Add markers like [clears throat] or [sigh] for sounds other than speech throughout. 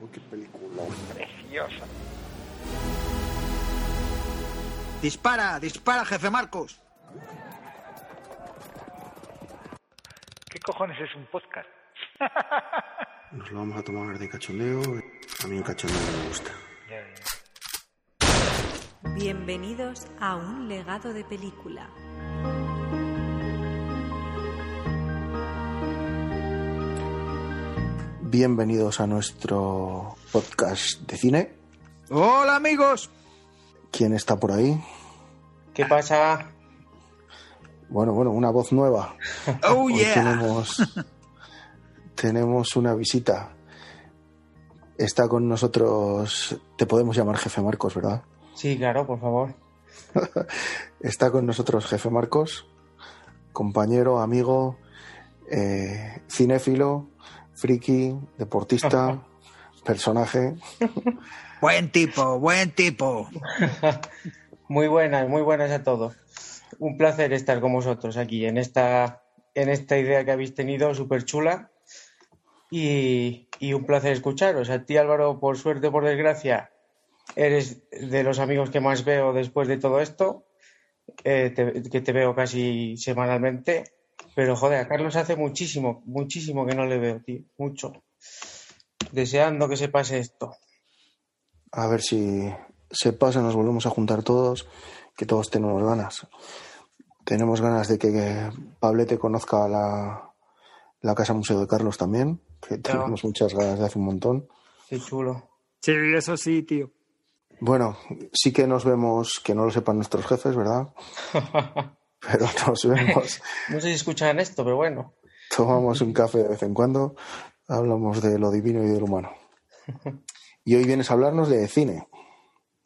Uy, qué película. Preciosa. Dispara, dispara, jefe Marcos. ¿Qué cojones es un podcast? [laughs] Nos lo vamos a tomar de cachondeo. A mí el cachondeo me gusta. Ya, ya. Bienvenidos a un legado de película. Bienvenidos a nuestro podcast de cine. Hola amigos. ¿Quién está por ahí? ¿Qué pasa? Bueno, bueno, una voz nueva. [laughs] Oh Hoy yeah. tenemos, tenemos una visita. Está con nosotros, te podemos llamar jefe Marcos, ¿verdad? Sí, claro, por favor. [laughs] Está con nosotros jefe Marcos, compañero, amigo, eh, cinéfilo, friki, deportista, [laughs] personaje. [laughs] Buen tipo, buen tipo. [laughs] Muy buenas, muy buenas a todos. Un placer estar con vosotros aquí en esta, en esta idea que habéis tenido, súper chula. Y, y un placer escucharos. A ti, Álvaro, por suerte o por desgracia, eres de los amigos que más veo después de todo esto, eh, te- que te veo casi semanalmente. Pero joder, a Carlos hace muchísimo, muchísimo que no le veo, tío. Mucho. Deseando que se pase esto. A ver si se pasa, nos volvemos a juntar todos, que todos tenemos ganas. Tenemos ganas de que Pablete conozca la, la Casa Museo de Carlos también, que tenemos muchas ganas de hace un montón. Qué chulo. Sí, eso sí, tío. Bueno, sí que nos vemos, que no lo sepan nuestros jefes, ¿verdad? [laughs] Pero [laughs] nos vemos, [laughs] No sé si escuchan esto, pero bueno. tomamos un café de vez en cuando, hablamos de lo divino y de lo humano. Y hoy vienes a hablarnos de cine.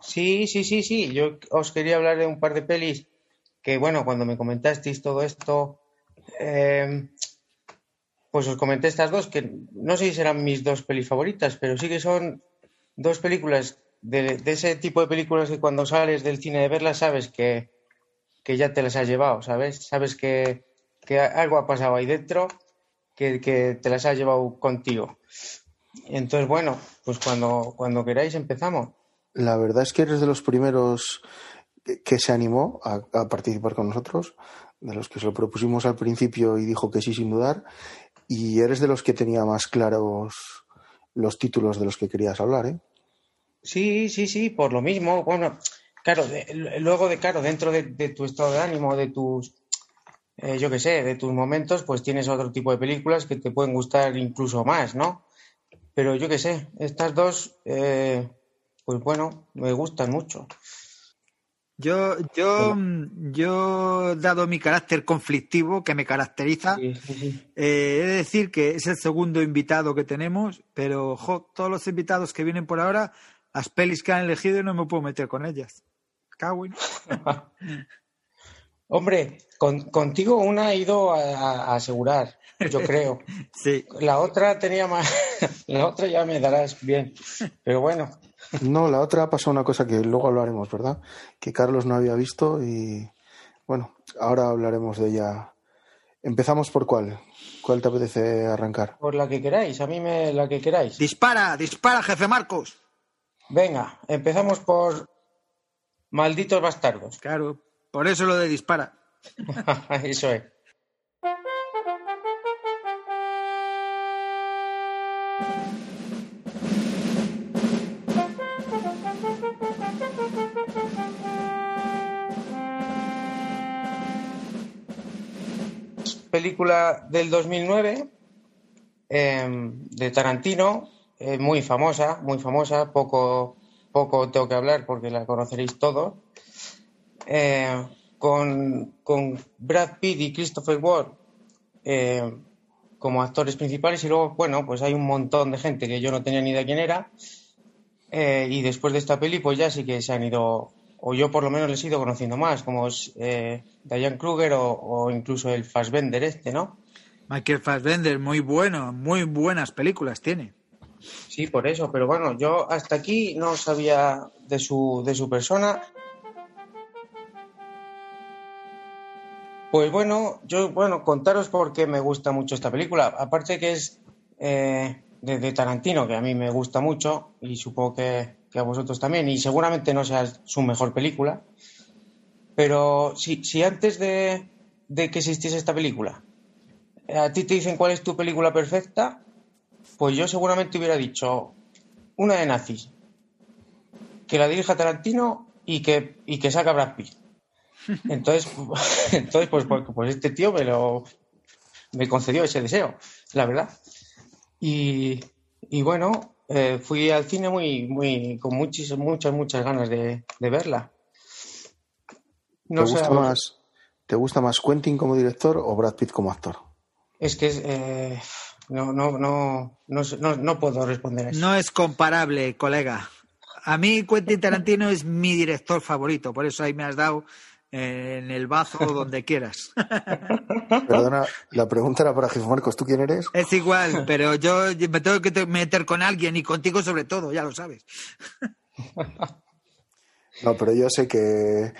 Sí, sí, sí, sí. Yo os quería hablar de un par de pelis que, bueno, cuando me comentasteis todo esto, eh, pues os comenté estas dos, que no sé si serán mis dos pelis favoritas, pero sí que son dos películas de, de ese tipo de películas que cuando sales del cine de verlas sabes que, que ya te las has llevado, ¿sabes? Sabes que, que algo ha pasado ahí dentro, que, que te las has llevado contigo. Entonces, bueno, pues cuando, cuando queráis empezamos. La verdad es que eres de los primeros que- que se animó a, a participar con nosotros, de los que se lo propusimos al principio y dijo que sí sin dudar, y eres de los que tenía más claros los títulos de los que querías hablar, ¿eh? Sí, sí, sí, por lo mismo. Bueno, claro, de- luego de, claro, dentro de, de tu estado de ánimo, de tus, eh, yo qué sé, de tus momentos, pues tienes otro tipo de películas que te pueden gustar incluso más, ¿no? Pero yo qué sé, estas dos, eh, pues bueno, me gustan mucho. Yo, yo, yo, dado mi carácter conflictivo que me caracteriza, Sí, sí, sí. eh, he de decir que es el segundo invitado que tenemos, pero jo, todos los invitados que vienen por ahora, las pelis que han elegido no me puedo meter con ellas. [laughs] Hombre, con- contigo una ha ido a asegurar, yo creo. [laughs] Sí, La otra tenía más, [laughs] la otra ya me darás bien, pero bueno. No, la otra ha pasado una cosa que luego hablaremos, ¿verdad? Que Carlos no había visto y, bueno, ahora hablaremos de ella. Empezamos por cuál. ¿Cuál te apetece arrancar? Por la que queráis, a mí me la que queráis. dispara, dispara, jefe Marcos. Venga, empezamos por Malditos Bastardos. [laughs] Claro, por eso lo de dispara. [laughs] Eso es. Película del 2009 eh, de Tarantino, eh, muy famosa, muy famosa, poco, poco tengo que hablar porque la conoceréis todos, eh, con, con Brad Pitt y Christopher Ward, eh, como actores principales y luego, bueno, pues hay un montón de gente que yo no tenía ni idea quién era eh, y después de esta peli pues ya sí que se han ido, o yo por lo menos les he ido conociendo más, como Diane Kruger o, o incluso el Fassbender este, ¿no? Michael Fassbender, muy bueno, muy buenas películas tiene. Sí, por eso, pero bueno, yo hasta aquí no sabía de su, de su persona. Pues bueno, yo, bueno, contaros por qué me gusta mucho esta película. Aparte que es eh, de, Tarantino, que a mí me gusta mucho, y supongo que, que a vosotros también, y seguramente no sea su mejor película. Pero si, si antes de, de que existiese esta película, a ti te dicen cuál es tu película perfecta, pues yo seguramente hubiera dicho una de nazis, que la dirija Tarantino y que, y que saca Brad Pitt. [laughs] Entonces, entonces pues, pues, pues este tío me lo me concedió ese deseo, la verdad. Y, y bueno, eh, fui al cine muy, muy, con muchas, muchas, muchas ganas de, de verla. No ¿Te, sé, gusta más, ¿Te gusta más Quentin como director o Brad Pitt como actor? Es que es, eh, no, no, no, no, puedo responder a eso. No es comparable, colega. A mí Quentin Tarantino es mi director favorito, por eso ahí me has dado eh, en el bazo [laughs] donde quieras. [laughs] Perdona, la pregunta era para Jefe Marcos. ¿Tú quién eres? Es igual, pero yo me tengo que te- meter con alguien y contigo sobre todo, ya lo sabes. [laughs] No, pero yo sé que,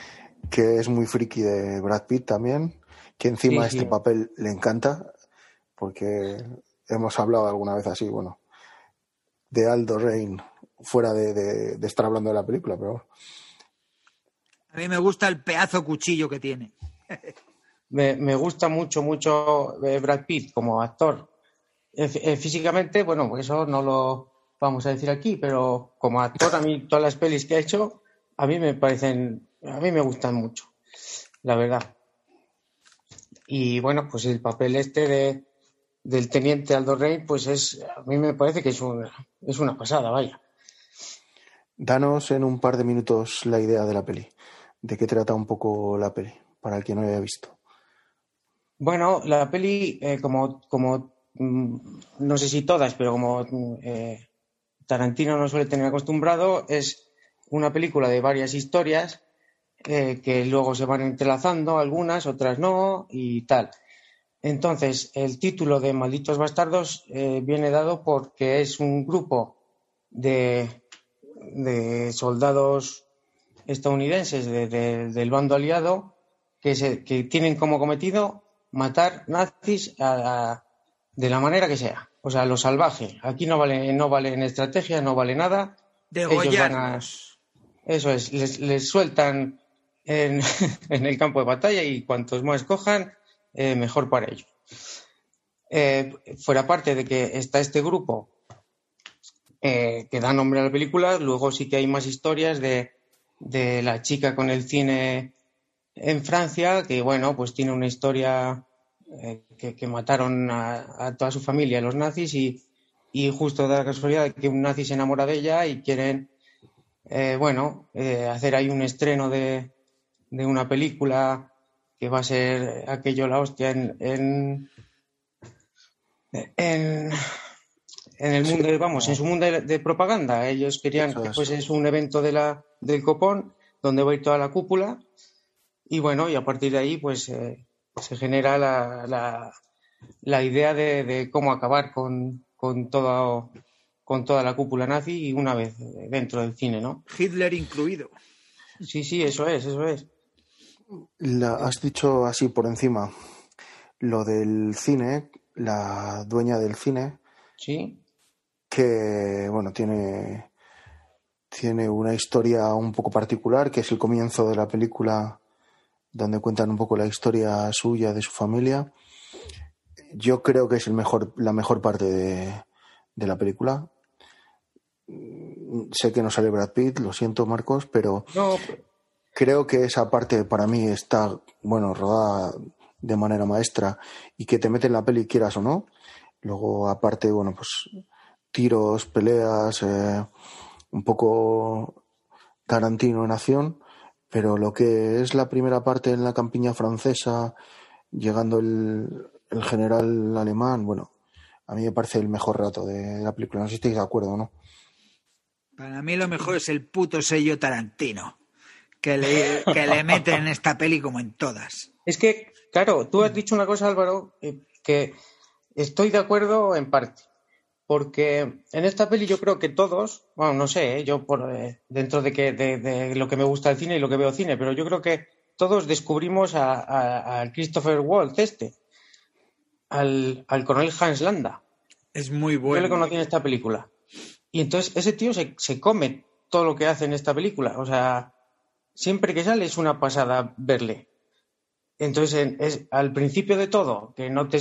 que es muy friki de Brad Pitt también, que encima Sí, sí. este papel le encanta, porque hemos hablado alguna vez así, bueno, de Aldo Rain, fuera de, de- de estar hablando de la película, pero. A mí me gusta el pedazo cuchillo que tiene. [laughs] Me, me gusta mucho, mucho eh, Brad Pitt como actor. Eh, eh, físicamente, bueno, pues eso no lo vamos a decir aquí, pero como actor, a mí todas las pelis que ha hecho, a mí me parecen, a mí me gustan mucho, la verdad. Y bueno, pues el papel este de, del teniente Aldo Rey, pues es, a mí me parece que es una, es una pasada, vaya. Danos en un par de minutos la idea de la peli, de qué trata un poco la peli, para el que no haya visto. Bueno, la peli, eh, como, como mm, no sé si todas, pero como eh, Tarantino no suele tener acostumbrado, es una película de varias historias eh, que luego se van entrelazando, algunas, otras no, y tal. Entonces, el título de Malditos Bastardos eh, viene dado porque es un grupo de, de soldados estadounidenses de- de- del bando aliado que, se, que tienen como cometido matar nazis a- a- de la manera que sea. O sea, lo salvaje. Aquí no vale, no vale en estrategia, no vale nada. Ellos a- eso es, les, les sueltan en, [laughs] en el campo de batalla y cuantos más cojan, eh, mejor para ellos. Eh, fuera parte de que está este grupo eh, que da nombre a la película, luego sí que hay más historias de, de la chica con el cine en Francia, que bueno, pues tiene una historia que, que mataron a, toda su familia los nazis y, y justo da la casualidad de que un nazi se enamora de ella y quieren bueno, hacer ahí un estreno de, de una película que va a ser aquello la hostia en, en, en, en el mundo, vamos, en su mundo de, de propaganda. Ellos querían Eso que es. fuese un evento de la, del copón donde va a ir toda la cúpula y bueno, y a partir de ahí pues eh, se genera la, la, la idea de, de cómo acabar con, con todo con toda la cúpula nazi y una vez dentro del cine, ¿no? Hitler incluido. Sí, sí, eso es, eso es. La, has dicho así por encima lo del cine, la dueña del cine, Sí, que bueno, tiene, tiene una historia un poco particular, que es el comienzo de la película donde cuentan un poco la historia suya, de su familia. Yo creo que es el mejor, la mejor parte de, de la película. Mm, Sé que no sale Brad Pitt, lo siento Marcos, pero no, creo que esa parte para mí está, bueno, rodada de manera maestra y que te mete en la peli quieras o no. Luego, aparte, bueno, pues tiros, peleas, eh, un poco Tarantino en acción, pero lo que es la primera parte en la campiña francesa, llegando el, el general alemán, bueno, a mí me parece el mejor rato de la película. No sé si estáis de acuerdo o no. Para mí lo mejor es el puto sello Tarantino, que le, que le mete en esta peli como en todas. Es que, claro, tú has dicho una cosa, Álvaro, eh, que estoy de acuerdo en parte. Porque en esta peli yo creo que todos, bueno, no sé, eh, yo por eh, dentro de, que, de, de lo que me gusta el cine y lo que veo cine, pero yo creo que todos descubrimos a, a- a Christopher Waltz este, al, al coronel Hans Landa. Es muy Yo le bueno. conocí en esta película. Y entonces ese tío se, se come todo lo que hace en esta película. O sea, siempre que sale es una pasada verle. Entonces, en- es al principio de todo, que no te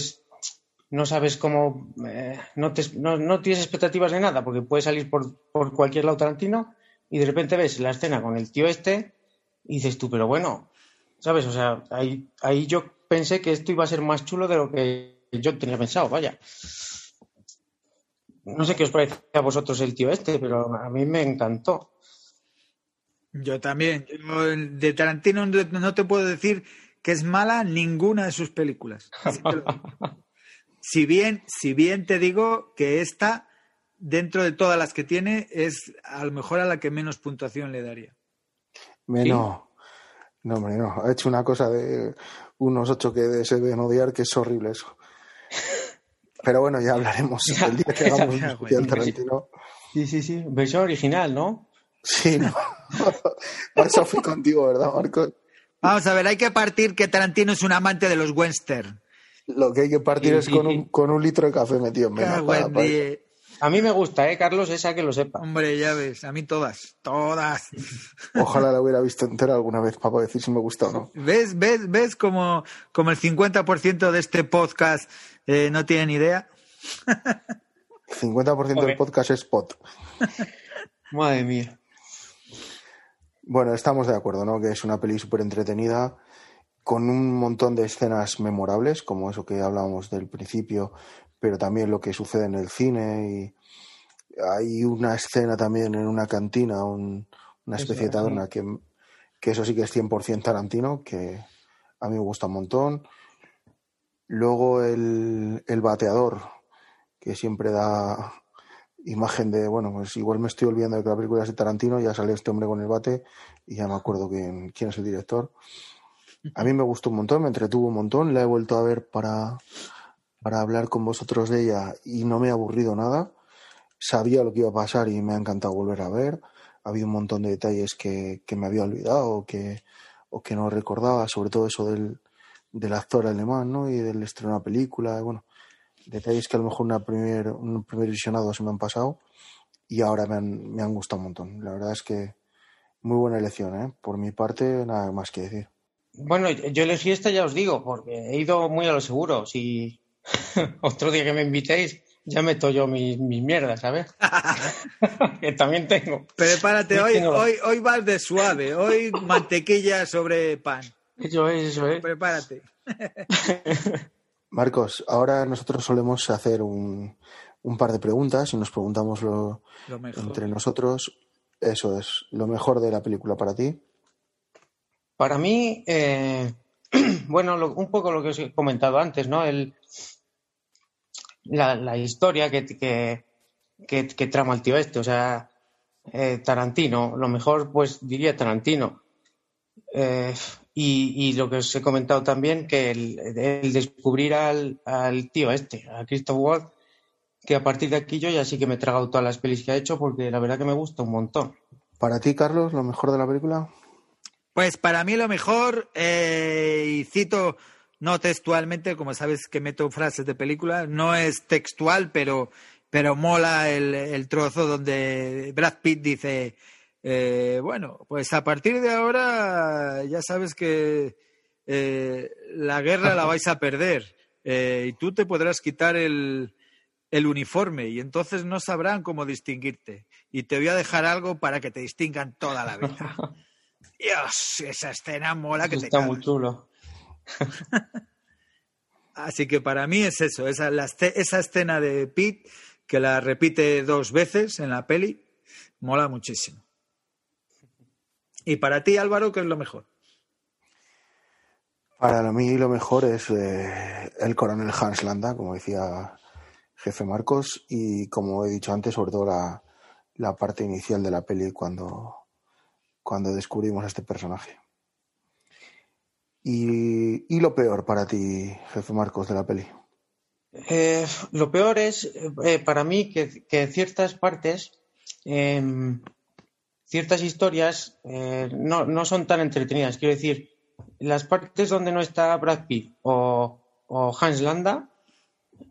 no sabes cómo, eh, no, te, no, no tienes expectativas de nada, porque puede salir por, por cualquier lado Tarantino y de repente ves la escena con el tío este y dices tú, pero bueno, ¿sabes? O sea, ahí, ahí yo pensé que esto iba a ser más chulo de lo que yo tenía pensado, vaya. No sé qué os parece a vosotros el tío este, pero a mí me encantó. Yo también. Yo, de Tarantino no no te puedo decir que es mala ninguna de sus películas. [laughs] Si bien, si bien te digo que esta, dentro de todas las que tiene, es a lo mejor a la que menos puntuación le daría. Me- No, no, hombre, no. Ha hecho una cosa de unos ocho que se deben odiar, que es horrible eso. Pero bueno, ya hablaremos [laughs] el día que hagamos un. Tarantino. Sí, sí, sí. Versión original, ¿no? Sí, no. [laughs] Por eso fui contigo, ¿verdad, Marcos? Vamos a ver, hay que partir que Tarantino es un amante de los western. Lo que hay que partir Sí, es sí, con sí. un, con un litro de café metido en menos. Para- para- A mí me gusta, ¿eh, Carlos? Esa que lo sepa. Hombre, ya ves, a mí todas, todas. [laughs] Ojalá la hubiera visto entera alguna vez para decir si me gusta o no. ¿Ves, ves, ves como, como el 50% de este podcast eh, no tiene ni idea? [laughs] 50% del Joder. podcast es pot. Madre mía. Bueno, estamos de acuerdo, ¿no? Que es una peli súper entretenida, con un montón de escenas memorables, como eso que hablábamos del principio, pero también lo que sucede en el cine. Y hay una escena también en una cantina, un- una especie de taberna, que, que eso sí que es 100% Tarantino, que a mí me gusta un montón. Luego el, el bateador, que siempre da imagen de, bueno, pues igual me estoy olvidando de que la película es de Tarantino, ya sale este hombre con el bate y ya me acuerdo quién, quién es el director. A mí me gustó un montón, me entretuvo un montón, la he vuelto a ver para, para hablar con vosotros de ella y no me ha aburrido nada. Sabía lo que iba a pasar y me ha encantado volver a ver. Ha habido un montón de detalles que, que me había olvidado que, o que no recordaba, sobre todo eso del, del actor alemán, ¿no? Y del estreno de la película, bueno, detalles que a lo mejor una primer, un primer visionado se me han pasado y ahora me han, me han gustado un montón. La verdad es que muy buena elección, ¿eh? Por mi parte, nada más que decir. Bueno, yo elegí esta, ya os digo, porque he ido muy a lo seguro. Si [laughs] otro día que me invitéis, ya meto yo mis, mis mierdas, ¿sabes? [laughs] [laughs] que también tengo. Prepárate, hoy, tengo- hoy, hoy vas de suave, hoy mantequilla sobre pan. Eso es, eso es. Prepárate. Marcos, ahora nosotros solemos hacer un, un par de preguntas y nos preguntamos lo, Lo mejor. entre nosotros. Eso es, lo mejor de la película para ti. Para mí, eh, [clears throat] bueno, lo- un poco lo que os he comentado antes, ¿no? El, la, la historia que, que, que, que trama el tío este, o sea, eh, Tarantino, lo mejor, pues diría Tarantino. Eh, y, y lo que os he comentado también, que el, el descubrir al, al tío este, a Christoph Waltz, que a partir de aquí yo ya sí que me he tragado todas las pelis que ha hecho, porque la verdad que me gusta un montón. Para ti, Carlos, lo mejor de la película. Pues para mí lo mejor, eh, y cito no textualmente, como sabes que meto frases de película, no es textual, pero, pero mola el, el trozo donde Brad Pitt dice, eh, bueno, pues a partir de ahora ya sabes que eh, la guerra la vais a perder eh, y tú te podrás quitar el, el uniforme y entonces no sabrán cómo distinguirte y te voy a dejar algo para que te distingan toda la vida. [laughs] Dios, esa escena mola que te Está cagas. muy chulo. [laughs] Así que para mí es eso, esa, la esa escena de Pete, que la repite dos veces en la peli, mola muchísimo. Y para ti, Álvaro, ¿qué es lo mejor? Para mí lo mejor es eh, el coronel Hans Landa, como decía jefe Marcos, y como he dicho antes, sobre todo la, la parte inicial de la peli cuando, cuando descubrimos a este personaje. Y, y lo peor para ti, jefe Marcos, de la peli. Eh, lo peor es eh, para mí que, que ciertas partes, em, ciertas historias eh, no, no son tan entretenidas. Quiero decir, las partes donde no está Brad Pitt o, o Hans Landa,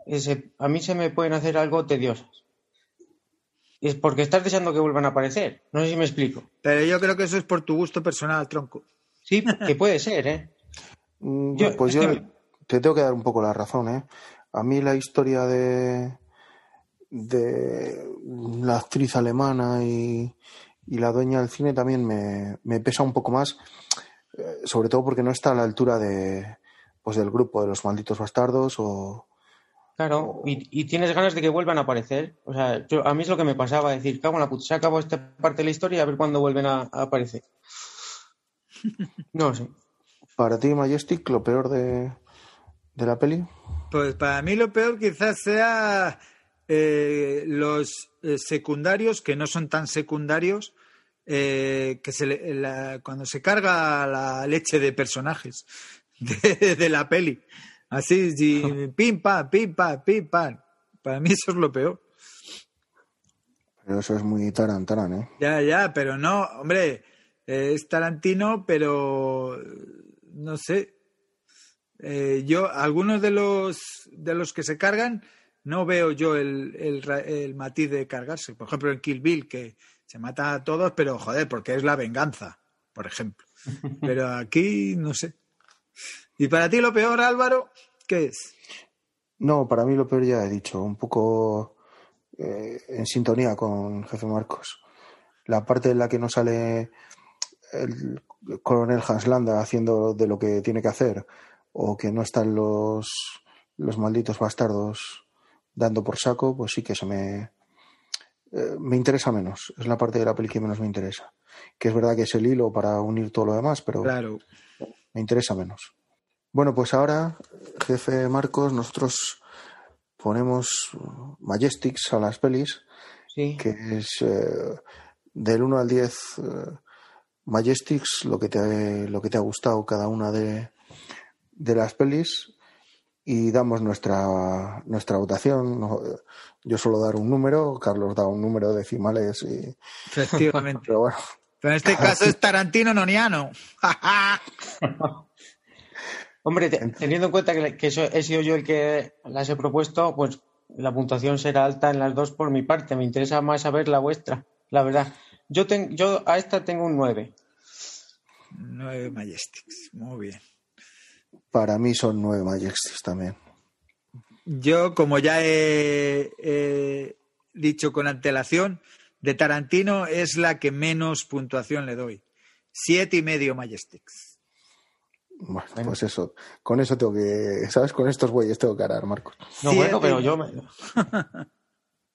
ese- a mí se me pueden hacer algo tediosas. Es porque estás deseando que vuelvan a aparecer. No sé si me explico. Pero yo creo que eso es por tu gusto personal, tronco. Sí, que puede ser, ¿eh? [laughs] Mm, Yo- pues es yo que- te tengo que dar un poco la razón, ¿eh? A mí la historia de, de la actriz alemana y, y la dueña del cine también me, me pesa un poco más, eh, sobre todo porque no está a la altura de, pues del grupo de los malditos bastardos o... Claro, y, y tienes ganas de que vuelvan a aparecer. O sea, yo, a mí es lo que me pasaba, decir, cago en la puta, se acabó esta parte de la historia, a ver cuándo vuelven a, a aparecer. [laughs] No sé. Para ti, Majestic, lo peor de, de la peli. Pues para mí lo peor quizás sea eh, los eh, secundarios, que no son tan secundarios, eh, que se le- la- cuando se carga la leche de personajes [laughs] de, de la peli. Así, sí, [laughs] pim, pam, pim, pam, pim, pam. Para mí eso es lo peor. Pero eso es muy tarantarán, ¿eh? Ya, ya, pero no, hombre, eh, es Tarantino, pero no sé. Eh, yo, algunos de los de los que se cargan, no veo yo el, el, el matiz de cargarse. Por ejemplo, en Kill Bill, que se mata a todos, pero joder, porque es la venganza, por ejemplo. [laughs] Pero aquí, no sé. ¿Y para ti lo peor, Álvaro? ¿Qué es? No, para mí lo peor ya he dicho, un poco eh, en sintonía con Jefe Marcos. La parte en la que no sale el coronel Hans Landa haciendo de lo que tiene que hacer, o que no están los, los malditos bastardos dando por saco, pues sí que se me, eh, me interesa menos. Es la parte de la peli que menos me interesa. Que es verdad que es el hilo para unir todo lo demás, pero Claro. me interesa menos. Bueno, pues ahora, jefe Marcos, nosotros ponemos Majestics a las pelis, Sí. que es eh, del 1 al 10 eh, Majestics, lo que te, lo que te ha gustado cada una de, de las pelis, y damos nuestra, nuestra votación. Yo suelo dar un número, Carlos da un número de decimales, y, Efectivamente. [laughs] pero bueno, Pero en este caso es Tarantino Noniano. [laughs] Hombre, te- teniendo en cuenta que, eso- he sido yo el que las he propuesto, pues la puntuación será alta en las dos por mi parte. Me interesa más saber la vuestra, la verdad. Yo, ten- yo a esta tengo un 9. Nueve Majestics. Muy bien. Para mí son nueve Majestics también. Yo, como ya he, he dicho con antelación, de Tarantino es la que menos puntuación le doy. Siete y medio Majestics. Bueno, pues eso, con eso tengo que, ¿sabes? Con estos bueyes tengo que arar, Marcos. No, Siete bueno, pero yo, me- yo,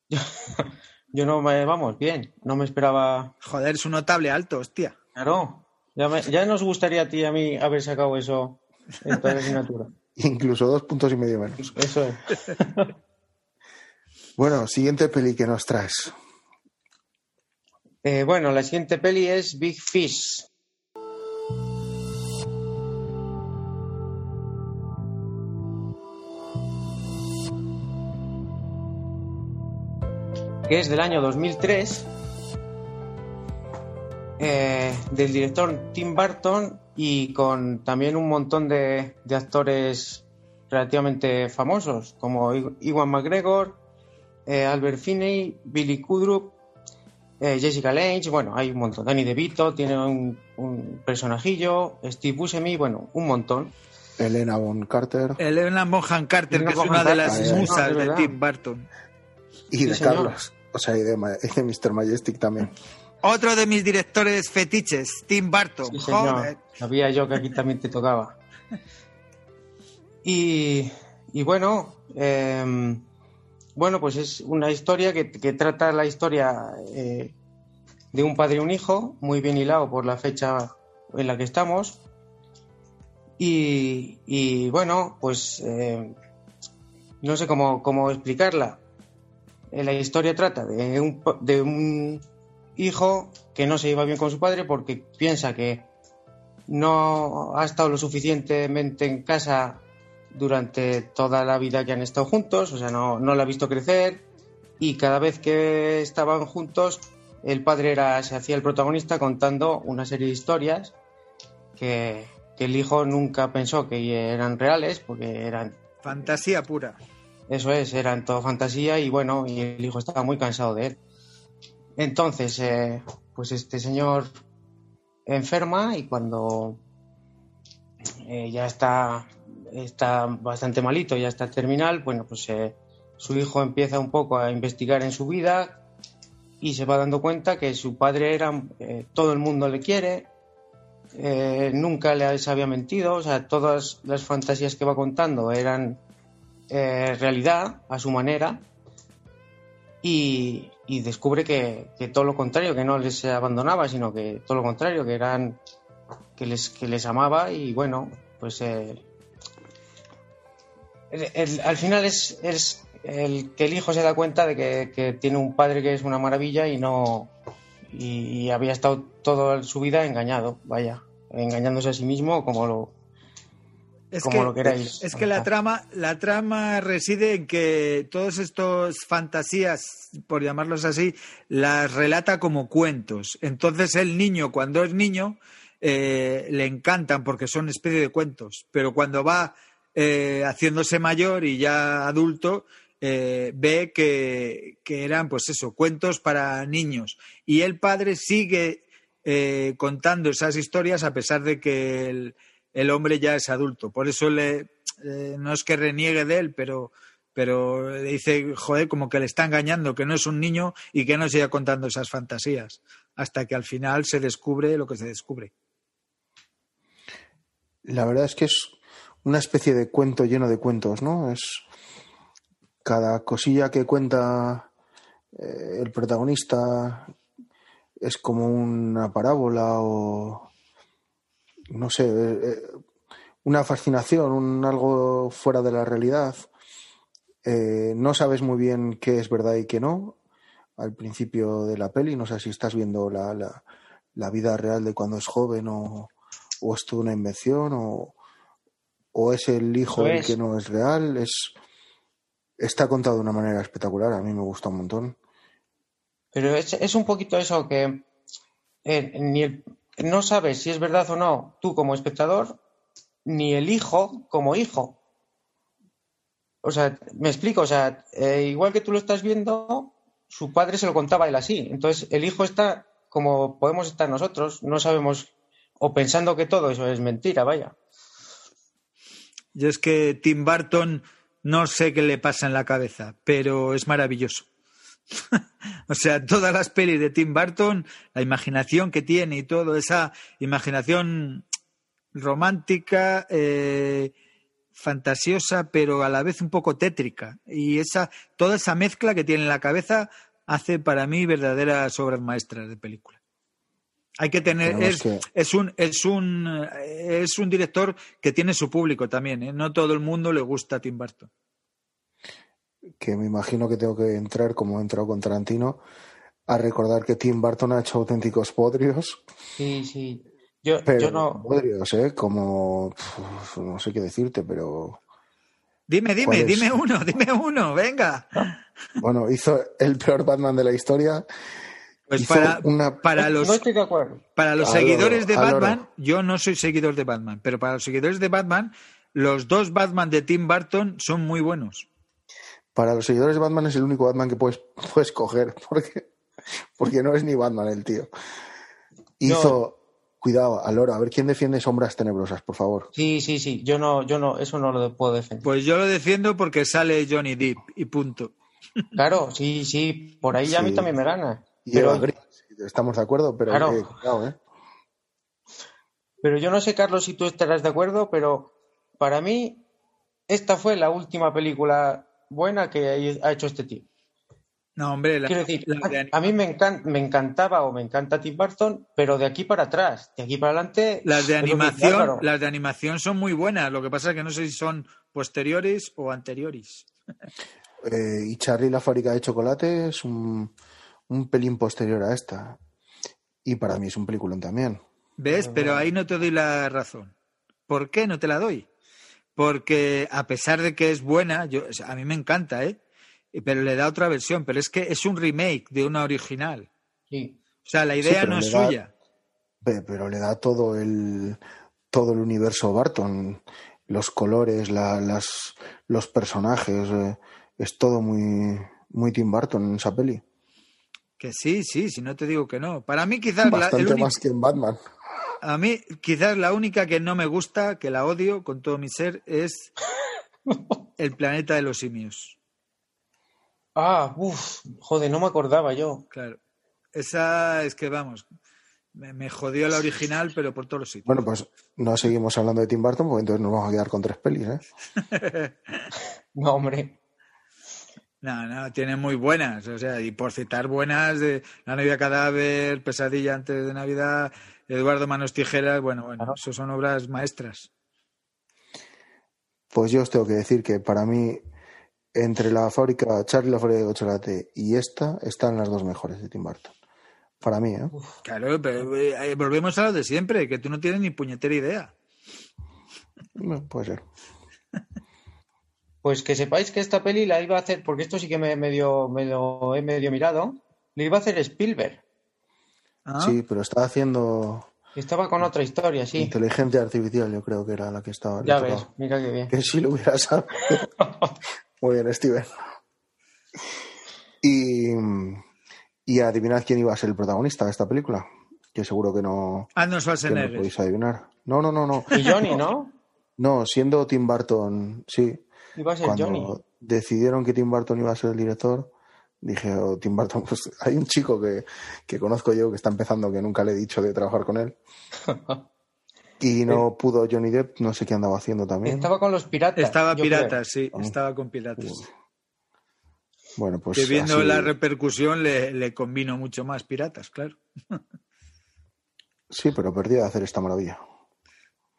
[laughs] yo no me, vamos, bien, no me esperaba. Joder, es un notable alto, hostia. Claro, ya, me- ya nos gustaría a ti y a mí haber sacado eso en toda la asignatura. [laughs] Incluso dos puntos y medio menos. Eso es. [laughs] Bueno, siguiente peli que nos traes. Eh, bueno, la siguiente peli es Big Fish. Que es del año 2003. eh, del director Tim Burton y con también un montón de, de actores relativamente famosos, como Iwan McGregor, eh, Albert Finney, Billy Kudrup, eh, Jessica Lange, bueno, hay un montón. Danny DeVito tiene un, un personajillo, Steve Buscemi, bueno, un montón. Elena Von Carter Elena Mohan Carter, Elena que es una de las musas es de. Tim Burton. y Sí, de señor. Carlos. O sea, y de, [laughs] y de Mr. Majestic también. Otro de mis directores fetiches, Tim Burton. Sí. Joder. Sabía yo que aquí también te tocaba. Y, y bueno, eh, bueno, pues es una historia que, que trata la historia eh, de un padre y un hijo, muy bien hilado por la fecha en la que estamos. Y, y bueno, pues eh, no sé cómo, cómo explicarla. Eh, La historia trata de un, de un hijo que no se lleva bien con su padre porque piensa que no ha estado lo suficientemente en casa durante toda la vida que han estado juntos, o sea, no, no la ha visto crecer y cada vez que estaban juntos el padre era, se hacía el protagonista contando una serie de historias que, que el hijo nunca pensó que eran reales porque eran Fantasía pura. eso es, eran todo fantasía y bueno, y el hijo estaba muy cansado de él. Entonces, eh, pues este señor enferma y cuando eh, ya está, está bastante malito, ya está terminal, bueno, pues eh, su hijo empieza un poco a investigar en su vida y se va dando cuenta que su padre era, todo el mundo le quiere, nunca les había mentido, o sea, todas las fantasías que va contando eran realidad a su manera y, y descubre que, todo lo contrario, que no les abandonaba, sino que todo lo contrario, que eran que les, que les amaba y bueno, pues eh, al final es, es el que el hijo se da cuenta de que, que tiene un padre que es una maravilla y no y, y había estado toda su vida engañado, vaya, engañándose a sí mismo como lo Es como que, lo queráis. Es que la trama, la trama reside en que todas estas fantasías, por llamarlos así, las relata como cuentos. Entonces el niño, cuando es niño, eh, le encantan porque son especie de cuentos. Pero cuando va eh, haciéndose mayor y ya adulto, eh, ve que, que eran, pues eso, cuentos para niños. Y el padre sigue contando esas historias a pesar de que el, el hombre ya es adulto. Por eso le, eh, no es que reniegue de él, pero, pero le dice, joder, como que le está engañando, que no es un niño y que no siga contando esas fantasías, hasta que al final se descubre lo que se descubre. La verdad es que es una especie de cuento lleno de cuentos, ¿no? Es cada cosilla que cuenta eh, el protagonista es como una parábola o no sé, eh, eh, una fascinación, un algo fuera de la realidad. Eh, no sabes muy bien qué es verdad y qué no al principio de la peli. No sé si estás viendo la, la, la vida real de cuando es joven o, o es toda una invención o, o es el hijo el que no es real. Es, está contado de una manera espectacular. A mí me gusta un montón. Pero es, es un poquito eso que eh, ni el- no sabes si es verdad o no tú como espectador, ni el hijo como hijo. O sea, me explico, o sea, eh, igual que tú lo estás viendo, su padre se lo contaba él así. Entonces, el hijo está como podemos estar nosotros, no sabemos, o pensando que todo eso es mentira, vaya. Yo es que Tim Burton no sé qué le pasa en la cabeza, pero es maravilloso. [laughs] o sea, todas las pelis de Tim Burton, la imaginación que tiene y todo, esa imaginación romántica, eh, fantasiosa, pero a la vez un poco tétrica. Y esa, toda esa mezcla que tiene en la cabeza hace para mí verdaderas obras maestras de película. Hay que tener, es, que- es un, es un, es un director que tiene su público también, ¿eh? No todo el mundo le gusta a Tim Burton. Que me imagino que tengo que entrar, como he entrado con Tarantino, a recordar que Tim Burton ha hecho auténticos podrios. Sí, sí. Yo, Pero yo no. podrios, ¿eh? Como. no sé qué decirte, pero. Dime, dime, dime uno, dime uno, venga. Bueno, hizo el peor Batman de la historia. Pues para, una. para No los, estoy de acuerdo. para los seguidores de. Batman, yo no soy seguidor de Batman, pero para los seguidores de Batman, los dos Batman de Tim Burton son muy buenos. Para los seguidores de Batman es el único Batman que puedes, [laughs] puedes coger, porque, porque no es ni Batman el tío. Hizo. Cuidado, al loro, a ver quién defiende sombras tenebrosas, por favor. Sí, sí, sí. Yo no, yo no, eso no lo puedo defender. Pues yo lo defiendo porque sale Johnny Depp y punto. [laughs] Claro, sí, sí. Por ahí a mí también me gana. Y Pero, Eva estamos de acuerdo, pero Claro. que, cuidado, ¿eh? pero yo no sé, Carlos, si tú estarás de acuerdo, pero para mí esta fue la última película buena que ha hecho este tío. No, hombre, la, Quiero decir, la a, a mí me, encan- me encantaba o me encanta Tim Burton, pero de aquí para atrás, de aquí para adelante. Las de animación, las de animación son muy buenas. Lo que pasa es que no sé si son posteriores o anteriores. [laughs] Eh, y Charlie la fábrica de chocolate es un, un pelín posterior a esta. Y para mí es un peliculón también. ¿Ves? Pero ahí no te doy la razón. ¿Por qué no te la doy? Porque a pesar de que es buena, yo, o sea, a mí me encanta, ¿eh? Pero le da otra versión. Pero es que es un remake de una original. sí. O sea, la idea no es da- suya. Pe- Pero le da todo el todo el universo Barton, los colores, la- las, los personajes, eh, es todo muy muy Tim Burton en esa peli. Que sí, sí, si no te digo que no. Para mí quizás la, el Bastante único- más que en Batman. A mí quizás la única que no me gusta, que la odio con todo mi ser, es el planeta de los simios. Ah, uff, joder, no me acordaba yo. Claro. Esa es que vamos, me, me jodió la original, pero por todos los sitios. Bueno, pues no seguimos hablando de Tim Burton porque entonces nos vamos a quedar con tres pelis, ¿eh? [laughs] No, hombre. No, no, tiene muy buenas. O sea, y por citar buenas, de La novia cadáver, Pesadilla antes de Navidad, Eduardo Manos Tijeras, bueno, bueno, Claro. eso son obras maestras. Pues yo os tengo que decir que para mí, entre la fábrica, Charlie la fábrica de chocolate y esta, están las dos mejores de Tim Burton. Para mí, ¿eh? Claro, pero eh, volvemos a lo de siempre, que tú no tienes ni puñetera idea. Bueno, puede ser. Pues que sepáis que esta peli la iba a hacer, porque esto sí que me medio, medio, he medio mirado, le iba a hacer Spielberg. ¿Ah? Sí, pero está haciendo Estaba con otra historia, sí. inteligencia artificial, yo creo que era la que estaba. Ya tocaba. ves, mira qué bien. Que si lo hubiera sabido. [laughs] Muy bien, Steven. Y, y adivinad quién iba a ser el protagonista de esta película. Que seguro que no, Arnold que no Schwarzenegger. podéis adivinar. No, no, no, no. Y Johnny, ¿no? No, siendo Tim Burton, sí. Iba a ser Cuando Johnny. decidieron que Tim Burton iba a ser el director, dije, oh, Tim Burton, pues hay un chico que, que conozco yo que está empezando, que nunca le he dicho de trabajar con él. [laughs] Y no pudo Johnny Depp, no sé qué andaba haciendo también. Estaba con los piratas. Estaba piratas, sí, Ah. estaba con piratas. Bueno, pues que viendo así- la repercusión le, le convino mucho más piratas, claro. Sí, pero perdí de hacer esta maravilla.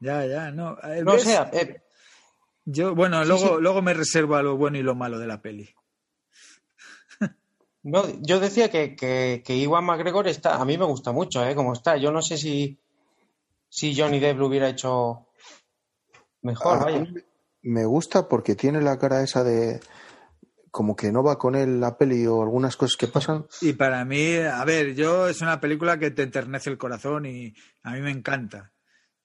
Ya, ya, no. eh. No ¿ves? sé, eh, Yo, bueno, Sí, luego, sí. luego me reservo a lo bueno y lo malo de la peli. No, yo decía que, que, que Iwan McGregor está, a mí me gusta mucho, ¿eh? Como está. Yo no sé si, si Johnny Depp lo hubiera hecho mejor, A vaya. Me gusta porque tiene la cara esa de como que no va con él la peli o algunas cosas que pasan. Y para mí, a ver, yo es una película que te enternece el corazón y a mí me encanta.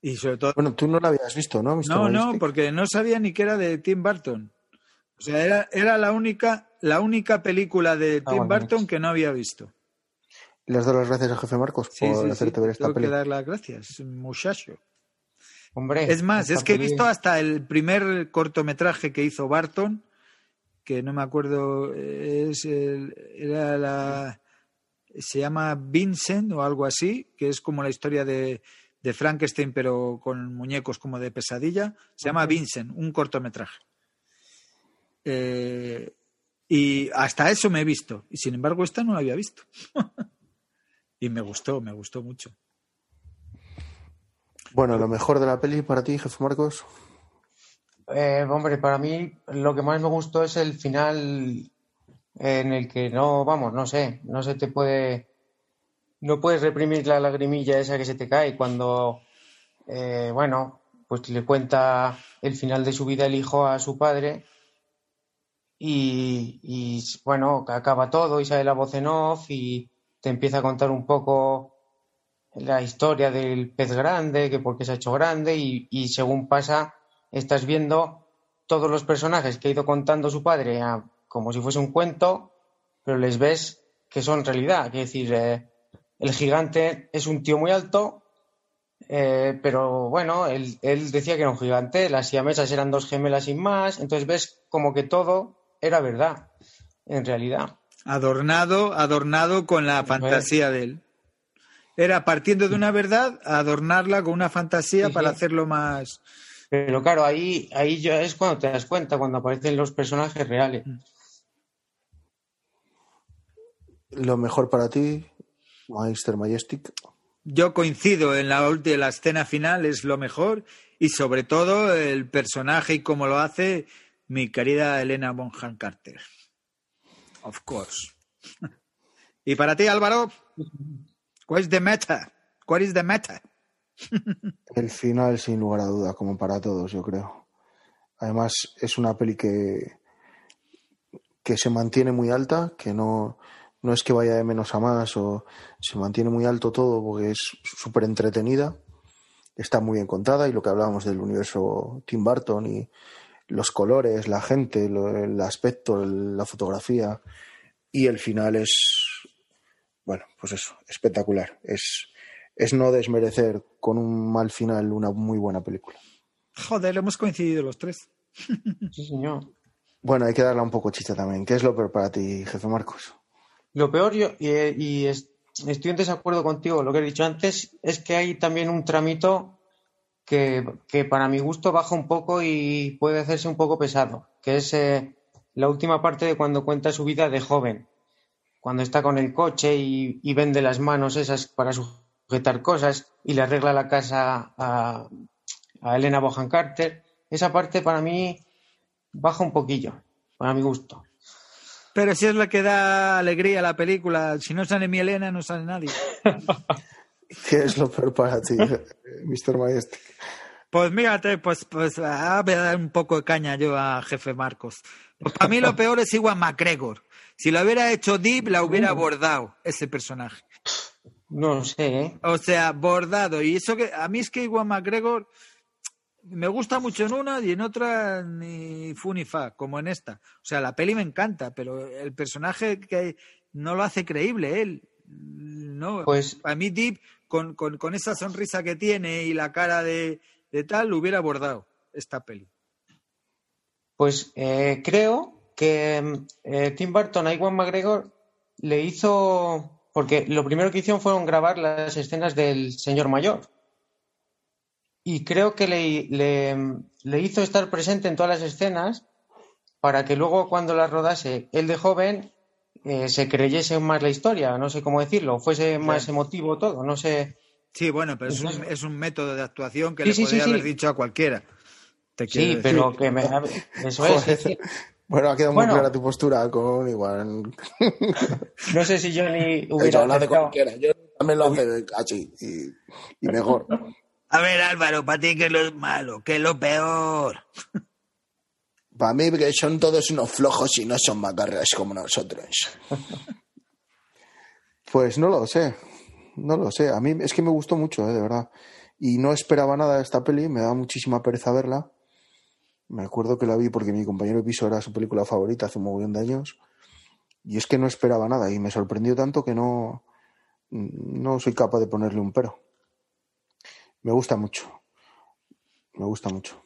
Y sobre todo, Bueno, tú no la habías visto, ¿no? ¿Visto no, no, porque no sabía ni que era de Tim Burton. O sea, era, era la única, la única película de Ah, Tim bueno. Burton que no había visto. ¿Le has dado las gracias al jefe Marcos Sí, por sí, sí, hacerte ver esta tengo peli? que dar las gracias, muchacho. Hombre. Es más, es que he visto hasta el primer cortometraje que hizo Barton, que no me acuerdo, es el- era la se llama Vincent o algo así, que es como la historia de, de Frankenstein pero con muñecos como de pesadilla. Se llama Vincent, un cortometraje. Eh, y hasta eso me he visto. Y sin embargo, esta no la había visto. [laughs] y me gustó, me gustó mucho. Bueno, lo mejor de la peli para ti, jefe Marcos. Eh, hombre, para mí lo que más me gustó es el final en el que no, vamos, no sé, no se te puede, no puedes reprimir la lagrimilla esa que se te cae cuando, eh, bueno, pues le cuenta el final de su vida el hijo a su padre y, y, bueno, acaba todo y sale la voz en off y te empieza a contar un poco la historia del pez grande, que por qué se ha hecho grande y, según pasa estás viendo todos los personajes que ha ido contando su padre como si fuese un cuento, pero les ves que son realidad. Es decir, eh, el gigante es un tío muy alto, eh, pero bueno, él, él decía que era un gigante, las siamesas eran dos gemelas sin más, entonces ves como que todo era verdad, en realidad. Adornado, adornado con la fantasía de él. Era partiendo de una verdad, adornarla con una fantasía Sí, para sí. hacerlo más. Pero claro, ahí, ahí ya es cuando te das cuenta, cuando aparecen los personajes reales. Lo mejor para ti, Meister Majestic. Yo coincido en la última la escena final es lo mejor y sobre todo el personaje y cómo lo hace mi querida Elena Bonham Carter. Of course. [laughs] y para ti, Álvaro, ¿cuál es the meta? ¿Cuál es the meta? [laughs] El final, sin lugar a duda, como para todos, yo creo. Además, es una peli que, que se mantiene muy alta, que no, no es que vaya de menos a más, o se mantiene muy alto todo porque es súper entretenida, está muy bien contada y lo que hablábamos del universo Tim Burton y los colores, la gente, lo- el aspecto, la fotografía y el final es, bueno, pues eso, espectacular. Es, es no desmerecer con un mal final una muy buena película. Joder, hemos coincidido los tres. [laughs] Sí, señor. Bueno, hay que darle un poco chicha también. ¿Qué es lo peor para ti, jefe Marcos? Lo peor, yo, y, y es- estoy en desacuerdo contigo, lo que he dicho antes, es que hay también un tramito que, que para mi gusto baja un poco y puede hacerse un poco pesado, que es eh, la última parte de cuando cuenta su vida de joven, cuando está con el coche y, y vende las manos esas para sujetar cosas y le arregla la casa a, a Elena Bohan Carter. Esa parte para mí baja un poquillo, para mi gusto. Pero si es la que da alegría a la película, si no sale mi Elena, no sale nadie. [laughs] ¿Qué es lo peor para ti, [laughs] Mr. Majestic? Pues mírate, pues, pues ah, voy a dar un poco de caña yo a jefe Marcos. Pues para mí lo peor es igual McGregor. Si lo hubiera hecho Deep, la hubiera bordado ese personaje. No sé, ¿eh? O sea, bordado. Y eso que a mí es que igual McGregor me gusta mucho en una y en otra ni fu ni fa, como en esta. O sea, la peli me encanta, pero el personaje que no lo hace creíble él. No, Pues a mí Deep, con, con, esa sonrisa que tiene y la cara de, de tal, hubiera bordado esta peli. Pues eh, creo que eh, Tim Burton a Iwan McGregor le hizo, porque lo primero que hicieron fueron grabar las escenas del señor mayor. Y creo que le, le- le hizo estar presente en todas las escenas para que luego cuando las rodase él de joven eh, se creyese más la historia, no sé cómo decirlo, fuese más emotivo todo, no sé. Sí, bueno, pero es un, es un método de actuación que Sí, le sí, podría sí. haber dicho a cualquiera. Te Sí, decir. pero que me... Eso es. Joder. sí, sí. Bueno, ha quedado Bueno. muy clara tu postura con igual. No sé si yo ni Hecho, hubiera habla de cualquiera. Yo también lo hace así y, y mejor. A ver, Álvaro, para ti, ¿qué es lo malo? ¿Qué es lo peor? Para mí, que son todos unos flojos y no son macarras como nosotros. [laughs] Pues no lo sé. No lo sé. A mí es que me gustó mucho, eh, de verdad. Y no esperaba nada de esta peli. Me daba muchísima pereza verla. Me acuerdo que la vi porque mi compañero piso era su película favorita hace un mogollón de años. Y es que no esperaba nada. Y me sorprendió tanto que no, no soy capaz de ponerle un pero. Me gusta mucho. Me gusta mucho.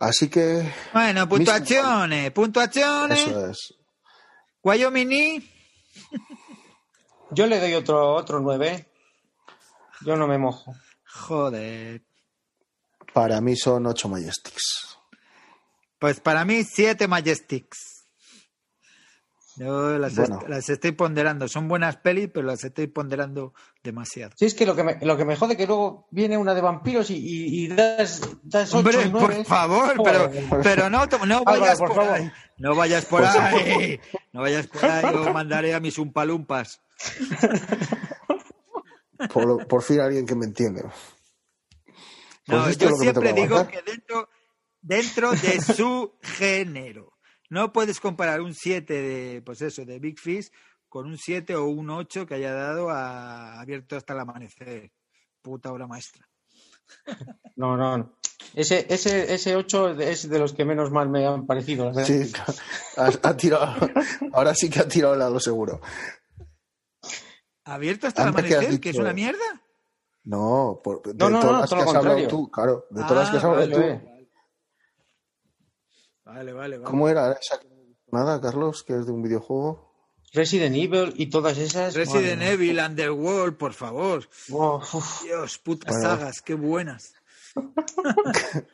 Así que Bueno, puntuaciones, puntuaciones. eso es. Wyoming. Yo le doy otro, otro 9. Yo no me mojo. Joder. Para mí son ocho Majestics. Pues para mí, siete Majestics. Yo las, Bueno. est- las estoy ponderando. Son buenas pelis, pero las estoy ponderando demasiado. Sí, es que lo que me, lo que me jode que luego viene una de vampiros y, y, y das, das 8 Hombre, y 9. por favor, pero, pero no, no vayas por por, favor. ahí. No vayas por ahí. No vayas por ahí. Yo [laughs] mandaré a mis umpalumpas. Por, por fin alguien que me entiende. Pues No, esto es yo que siempre digo que dentro, dentro de su género. No puedes comparar un 7 de, pues eso, de Big Fish con un 7 o un 8 que haya dado a Abierto hasta el amanecer. Puta obra maestra. No, no, no. Ese, ese, ese 8 es de los que menos mal me han parecido. la verdad. Sí, ha, ha tirado. Ahora sí que ha tirado el lado seguro. ¿Abierto hasta el Antes amanecer? ¿Que es una mierda? No, por, de No, no, todas no, las todo que has hablado tú, claro. De todas las que has Ah, hablado vale, tú. Vale. Vale, vale, vale. ¿Cómo era esa no nada, Carlos? Que es de un videojuego. Resident Evil y todas esas. Resident madre Evil, Underworld, por favor. Dios, putas Bueno. sagas, qué buenas. [laughs]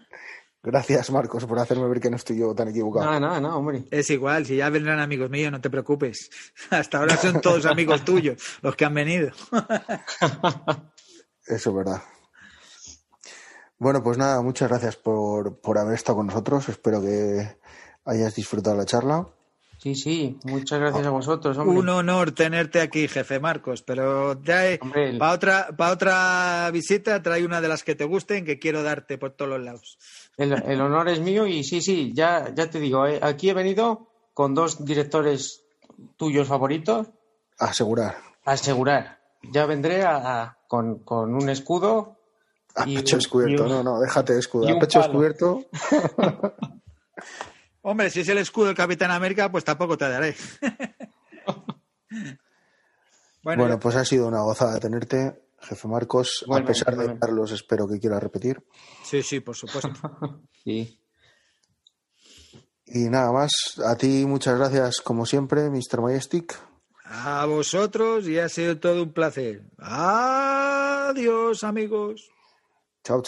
Gracias, Marcos, por hacerme ver que no estoy yo tan equivocado. Nada, nada, nada, hombre. Es igual, si ya vendrán amigos míos, no te preocupes. [laughs] Hasta ahora son todos amigos tuyos los que han venido. [laughs] Eso es verdad. Bueno, pues nada, muchas gracias por, por haber estado con nosotros. Espero que hayas disfrutado la charla. Sí, sí, muchas gracias a vosotros, hombre. Un honor tenerte aquí, jefe Marcos, pero ya Hombre, el- para otra, para otra visita trae una de las que te gusten que quiero darte por todos los lados. El, el honor es mío y sí, sí, ya, ya te digo, eh, aquí he venido con dos directores tuyos favoritos Asegurar. a asegurar. Ya vendré a- a- con, con un escudo A [laughs] Y pecho un- descubierto. un- No, no, déjate de escudo. A pecho palo. descubierto. [laughs] Hombre, si es el escudo del Capitán América, pues tampoco te daré. [laughs] bueno, Bueno, pues ha sido una gozada tenerte, jefe Marcos. A pesar de igualmente. Carlos, espero que quiera repetir. sí, sí, por supuesto. Sí. Y nada más, a ti muchas gracias como siempre, Mr. Majestic. A vosotros y ha sido todo un placer. Adiós, amigos. Chao,